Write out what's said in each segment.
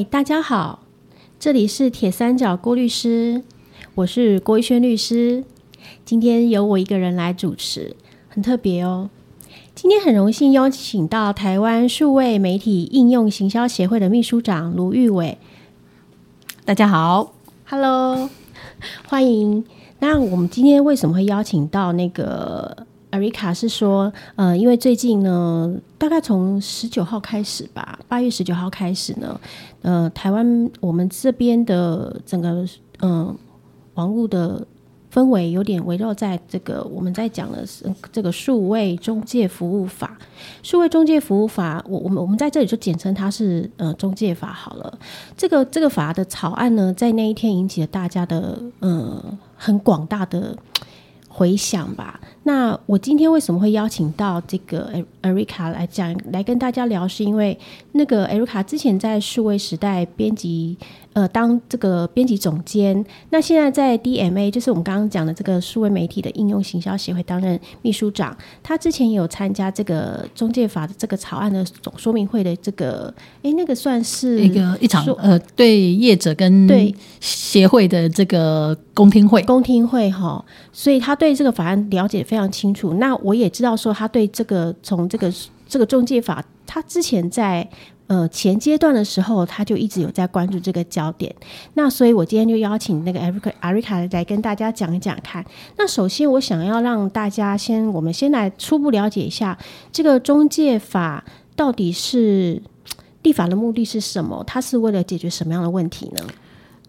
嗨，大家好，这里是铁三角郭律师，我是郭一轩律师。今天由我一个人来主持，很特别哦。今天很荣幸邀请到台湾数位媒体应用行销协会的秘书长卢玉伟。大家好，Hello，欢迎。那我们今天为什么会邀请到那个？艾瑞卡是说，呃，因为最近呢，大概从十九号开始吧，八月十九号开始呢，呃，台湾我们这边的整个嗯网络的氛围有点围绕在这个我们在讲的是这个数位中介服务法，数位中介服务法，我我们我们在这里就简称它是呃中介法好了。这个这个法的草案呢，在那一天引起了大家的呃很广大的。回想吧。那我今天为什么会邀请到这个艾瑞卡来讲，来跟大家聊？是因为那个艾瑞卡之前在数位时代编辑。呃，当这个编辑总监，那现在在 DMA，就是我们刚刚讲的这个数位媒体的应用行销协会担任秘书长。他之前也有参加这个中介法的这个草案的总说明会的这个，哎，那个算是一个一场呃，对业者跟对协会的这个公听会，公听会哈。所以他对这个法案了解非常清楚。那我也知道说，他对这个从这个这个中介法，他之前在。呃，前阶段的时候，他就一直有在关注这个焦点。那所以，我今天就邀请那个艾瑞克艾瑞卡来跟大家讲一讲看。那首先，我想要让大家先，我们先来初步了解一下这个中介法到底是立法的目的是什么？它是为了解决什么样的问题呢？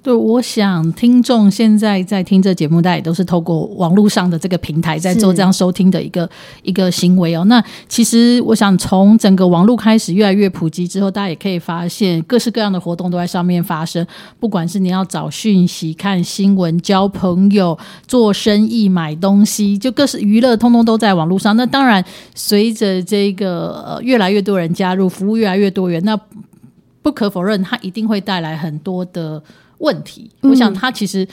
对，我想听众现在在听这节目，大家也都是透过网络上的这个平台在做这样收听的一个一个行为哦。那其实我想从整个网络开始越来越普及之后，大家也可以发现各式各样的活动都在上面发生。不管是你要找讯息、看新闻、交朋友、做生意、买东西，就各式娱乐，通通都在网络上。那当然，随着这个呃越来越多人加入，服务越来越多元，那不可否认，它一定会带来很多的。问题，我想他其实，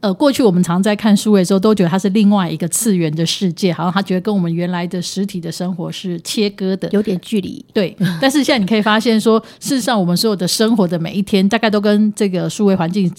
呃，过去我们常在看书的时候，都觉得它是另外一个次元的世界，好像他觉得跟我们原来的实体的生活是切割的，有点距离。对，但是现在你可以发现，说事实上，我们所有的生活的每一天，大概都跟这个数位环境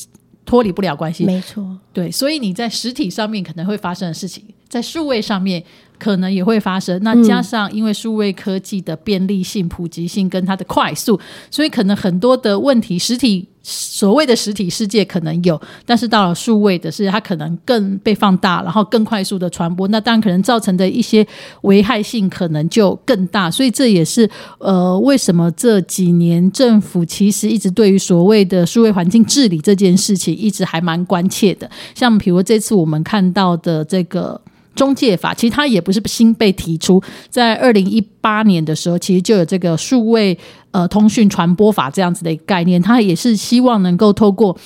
脱离不了关系。没错，对，所以你在实体上面可能会发生的事情，在数位上面可能也会发生。那加上因为数位科技的便利性、普及性跟它的快速，所以可能很多的问题，实体。所谓的实体世界可能有，但是到了数位的是，它可能更被放大，然后更快速的传播，那当然可能造成的一些危害性可能就更大。所以这也是呃，为什么这几年政府其实一直对于所谓的数位环境治理这件事情，一直还蛮关切的。像比如这次我们看到的这个。中介法其实它也不是新被提出，在二零一八年的时候，其实就有这个数位呃通讯传播法这样子的一个概念，它也是希望能够透过。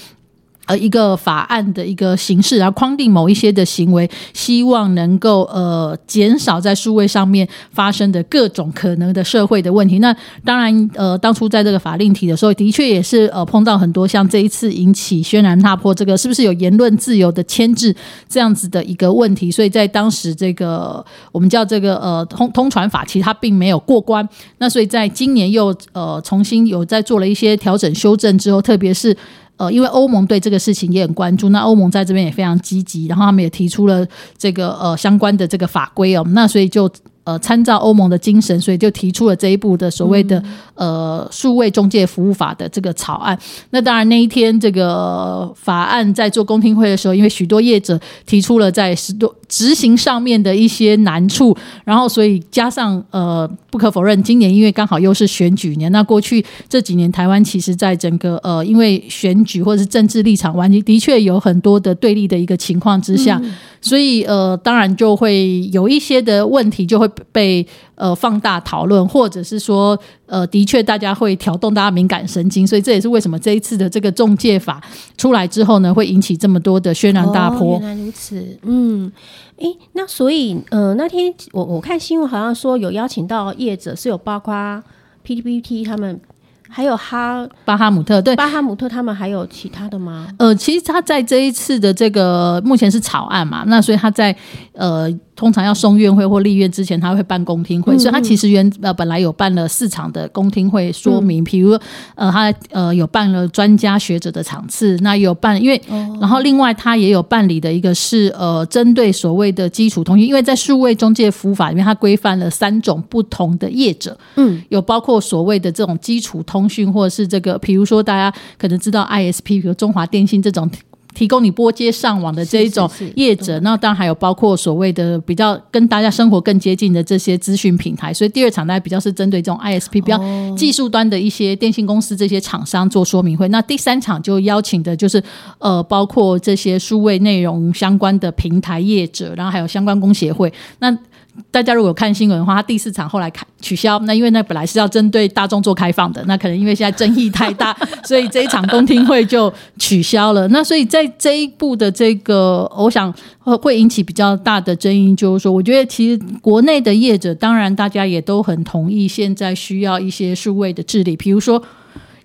呃，一个法案的一个形式，然后框定某一些的行为，希望能够呃减少在数位上面发生的各种可能的社会的问题。那当然，呃，当初在这个法令提的时候，的确也是呃碰到很多像这一次引起轩然大波，这个是不是有言论自由的牵制这样子的一个问题？所以在当时这个我们叫这个呃通通传法，其实它并没有过关。那所以在今年又呃重新有在做了一些调整修正之后，特别是。呃，因为欧盟对这个事情也很关注，那欧盟在这边也非常积极，然后他们也提出了这个呃相关的这个法规哦，那所以就。呃，参照欧盟的精神，所以就提出了这一步的所谓的呃数位中介服务法的这个草案。那当然那一天这个法案在做公听会的时候，因为许多业者提出了在十多执行上面的一些难处，然后所以加上呃不可否认，今年因为刚好又是选举年，那过去这几年台湾其实在整个呃因为选举或者是政治立场完全的确有很多的对立的一个情况之下。所以呃，当然就会有一些的问题就会被呃放大讨论，或者是说呃，的确大家会挑动大家敏感神经，所以这也是为什么这一次的这个中介法出来之后呢，会引起这么多的轩然大波。原来如此，嗯，诶，那所以呃，那天我我看新闻好像说有邀请到业者，是有包括 PTPT 他们。还有哈巴哈姆特，对巴哈姆特，他们还有其他的吗？呃，其实他在这一次的这个目前是草案嘛，那所以他在呃通常要送院会或立院之前，他会办公听会，所以他其实原呃本来有办了市场的公听会说明，比如呃他呃有办了专家学者的场次，那有办因为然后另外他也有办理的一个是呃针对所谓的基础通讯，因为在数位中介服务法里面，它规范了三种不同的业者，嗯，有包括所谓的这种基础通讯，或者是这个比如说大家可能知道 ISP，比如中华电信这种。提供你拨接上网的这一种业者，那当然还有包括所谓的比较跟大家生活更接近的这些资讯平台。所以第二场呢比较是针对这种 ISP 比较技术端的一些电信公司这些厂商做说明会。那第三场就邀请的就是呃包括这些数位内容相关的平台业者，然后还有相关工协会。那大家如果有看新闻的话，他第四场后来开取消，那因为那本来是要针对大众做开放的，那可能因为现在争议太大，所以这一场公听会就取消了。那所以在这一步的这个，我想会引起比较大的争议，就是说，我觉得其实国内的业者，当然大家也都很同意，现在需要一些数位的治理，比如说。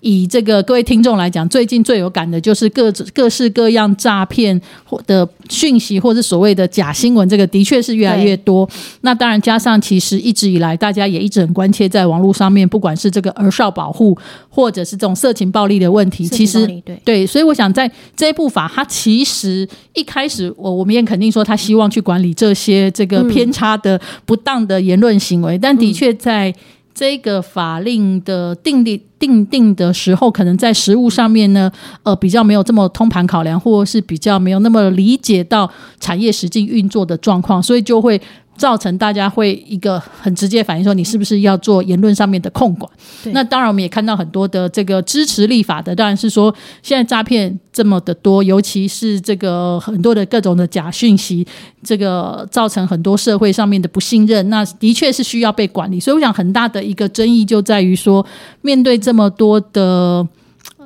以这个各位听众来讲，最近最有感的就是各各式各样诈骗或的讯息，或者所谓的假新闻，这个的确是越来越多。那当然加上，其实一直以来大家也一直很关切，在网络上面，不管是这个儿少保护，或者是这种色情暴力的问题，其实对，所以我想在这一部法，它其实一开始我我们也肯定说，他希望去管理这些这个偏差的不当的言论行为，但的确在。这个法令的定定定定的时候，可能在实物上面呢，呃，比较没有这么通盘考量，或者是比较没有那么理解到产业实际运作的状况，所以就会。造成大家会一个很直接反应，说你是不是要做言论上面的控管？那当然，我们也看到很多的这个支持立法的，当然是说现在诈骗这么的多，尤其是这个很多的各种的假讯息，这个造成很多社会上面的不信任，那的确是需要被管理。所以我想，很大的一个争议就在于说，面对这么多的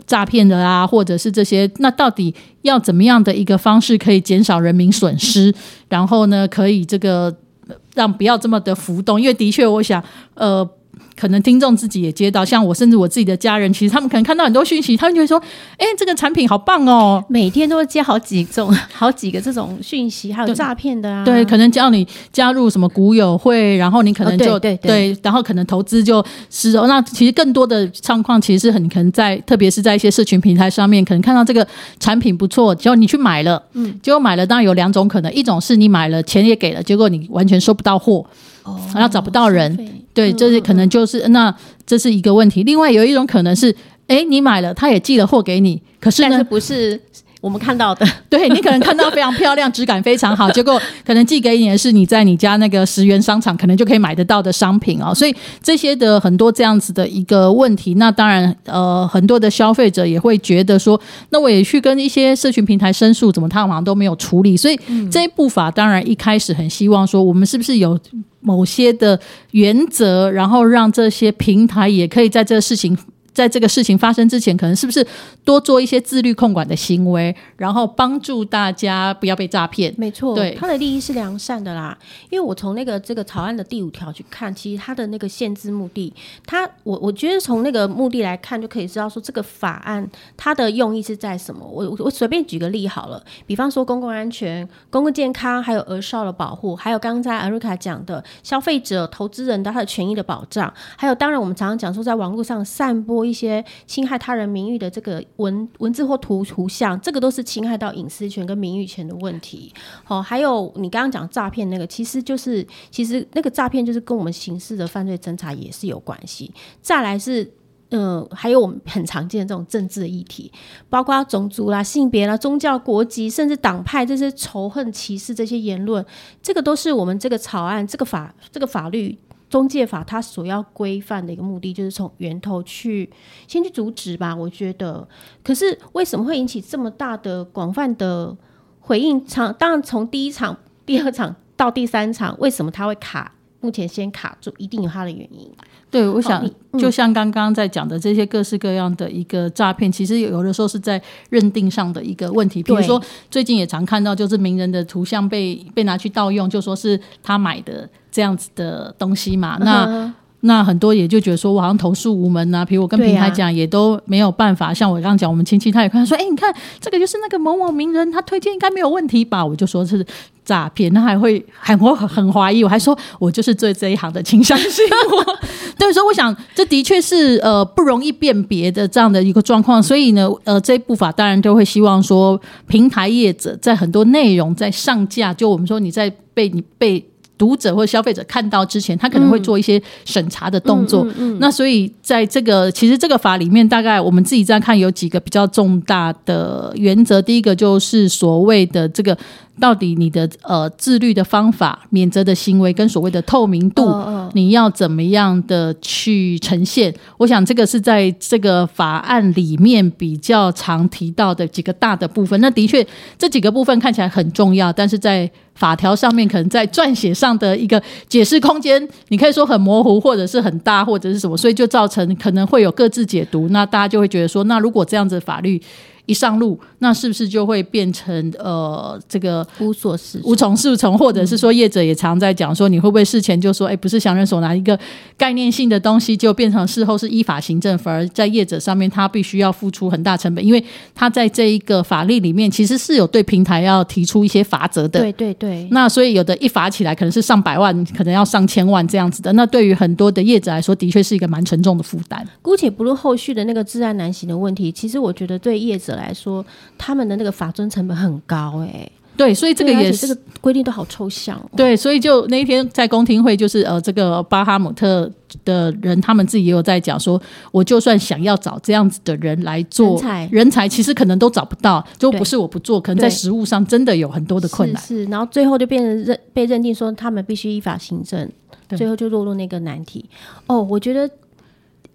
诈骗的啊，或者是这些，那到底要怎么样的一个方式可以减少人民损失？然后呢，可以这个。让不要这么的浮动，因为的确，我想，呃。可能听众自己也接到，像我甚至我自己的家人，其实他们可能看到很多讯息，他们就会说：“哎，这个产品好棒哦！”每天都会接好几种、好几个这种讯息，还有诈骗的啊。对，可能叫你加入什么股友会，然后你可能就对对，然后可能投资就是那其实更多的状况，其实是很可能在，特别是在一些社群平台上面，可能看到这个产品不错，结果你去买了，嗯，结果买了，当然有两种可能，一种是你买了钱也给了，结果你完全收不到货。哦，然后找不到人，对，这是可能就是那这是一个问题。另外有一种可能是，哎，你买了，他也寄了货给你，可是呢，不是。我们看到的，对你可能看到非常漂亮、质感非常好，结果可能寄给你的是你在你家那个十元商场可能就可以买得到的商品哦。所以这些的很多这样子的一个问题，那当然呃，很多的消费者也会觉得说，那我也去跟一些社群平台申诉，怎么他好像都没有处理。所以这一步法当然一开始很希望说，我们是不是有某些的原则，然后让这些平台也可以在这个事情。在这个事情发生之前，可能是不是多做一些自律控管的行为，然后帮助大家不要被诈骗？没错，对，他的利益是良善的啦。因为我从那个这个草案的第五条去看，其实他的那个限制目的，他我我觉得从那个目的来看，就可以知道说这个法案它的用意是在什么。我我随便举个例好了，比方说公共安全、公共健康，还有儿少的保护，还有刚刚在阿瑞卡讲的消费者、投资人的他的权益的保障，还有当然我们常常讲说在网络上散播。一些侵害他人名誉的这个文文字或图图像，这个都是侵害到隐私权跟名誉权的问题。好，还有你刚刚讲诈骗那个，其实就是其实那个诈骗就是跟我们刑事的犯罪侦查也是有关系。再来是，嗯，还有我们很常见的这种政治议题，包括种族啦、性别啦、宗教、国籍，甚至党派这些仇恨、歧视这些言论，这个都是我们这个草案、这个法、这个法律。中介法它所要规范的一个目的，就是从源头去先去阻止吧。我觉得，可是为什么会引起这么大的广泛的回应？场当然从第一场、第二场到第三场，为什么它会卡？目前先卡住，一定有它的原因。对，我想就像刚刚在讲的这些各式各样的一个诈骗，其实有的时候是在认定上的一个问题。比如说，最近也常看到，就是名人的图像被被拿去盗用，就说是他买的这样子的东西嘛。那那很多也就觉得说我好像投诉无门呐、比如我跟平台讲也都没有办法。像我刚刚讲，我们亲戚他也看说，哎、你看这个就是那个某某名人，他推荐应该没有问题吧？我就说是诈骗，他还会很我很怀疑，我还说我就是做这一行的，请相信我。对，所以我想这的确是呃不容易辨别的这样的一个状况，所以呢，呃这一部法当然就会希望说平台业者在很多内容在上架，就我们说你在被你被。读者或消费者看到之前，他可能会做一些审查的动作。那所以在这个其实这个法里面，大概我们自己在看有几个比较重大的原则。第一个就是所谓的这个到底你的呃自律的方法、免责的行为跟所谓的透明度，嗯你要怎么样的去呈现？我想这个是在这个法案里面比较常提到的几个大的部分。那的确这几个部分看起来很重要，但是在法条上面，可能在撰写上的一个解释空间，你可以说很模糊，或者是很大，或者是什么，所以就造成可能会有各自解读。那大家就会觉得说，那如果这样子法律一上路，那是不是就会变成呃这个无所适无从适从，或者是说业者也常在讲说，你会不会事前就说，哎，不是想人所拿一个概念性的东西，就变成事后是依法行政，反而在业者上面他必须要付出很大成本，因为他在这一个法律里面其实是有对平台要提出一些罚则的。对对对，那所以有的一罚起来可能是上百万，可能要上千万这样子的。那对于很多的业者来说，的确是一个蛮沉重的负担。姑且不论后续的那个治安难行的问题，其实我觉得对业者来说，他们的那个法尊成本很高哎、对，所以这个也是这个规定都好抽象、哦。对，所以就那一天在公听会，就是呃，这个巴哈姆特的人，他们自己也有在讲说，我就算想要找这样子的人来做人才人才其实可能都找不到，就不是我不做，可能在对实务上真的有很多的困难。是是，然后最后就变成认被认定说他们必须依法行政，对最后就落入那个难题。哦，我觉得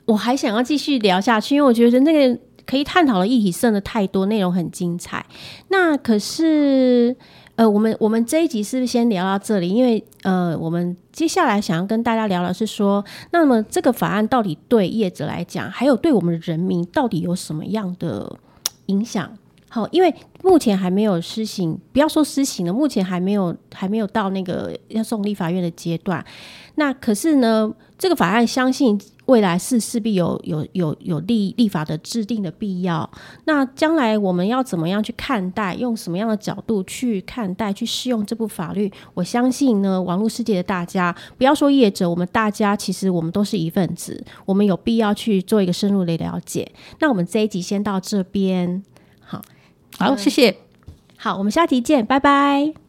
我还想要继续聊下去，因为我觉得那个可以探讨的议题剩的太多，内容很精彩。那可是。呃，我们我们这一集是不是先聊到这里？因为呃，我们接下来想要跟大家聊的是说，那么这个法案到底对业者来讲，还有对我们人民到底有什么样的影响？好，因为目前还没有施行，不要说施行了，目前还没有还没有到那个要送立法院的阶段。那可是呢，这个法案相信未来是势必有有有有立立法的制定的必要。那将来我们要怎么样去看待，用什么样的角度去看待、去适用这部法律？我相信呢，网络世界的大家，不要说业者，我们大家其实我们都是一份子，我们有必要去做一个深入的了解。那我们这一集先到这边。好，谢谢。好，我们下题见，拜拜。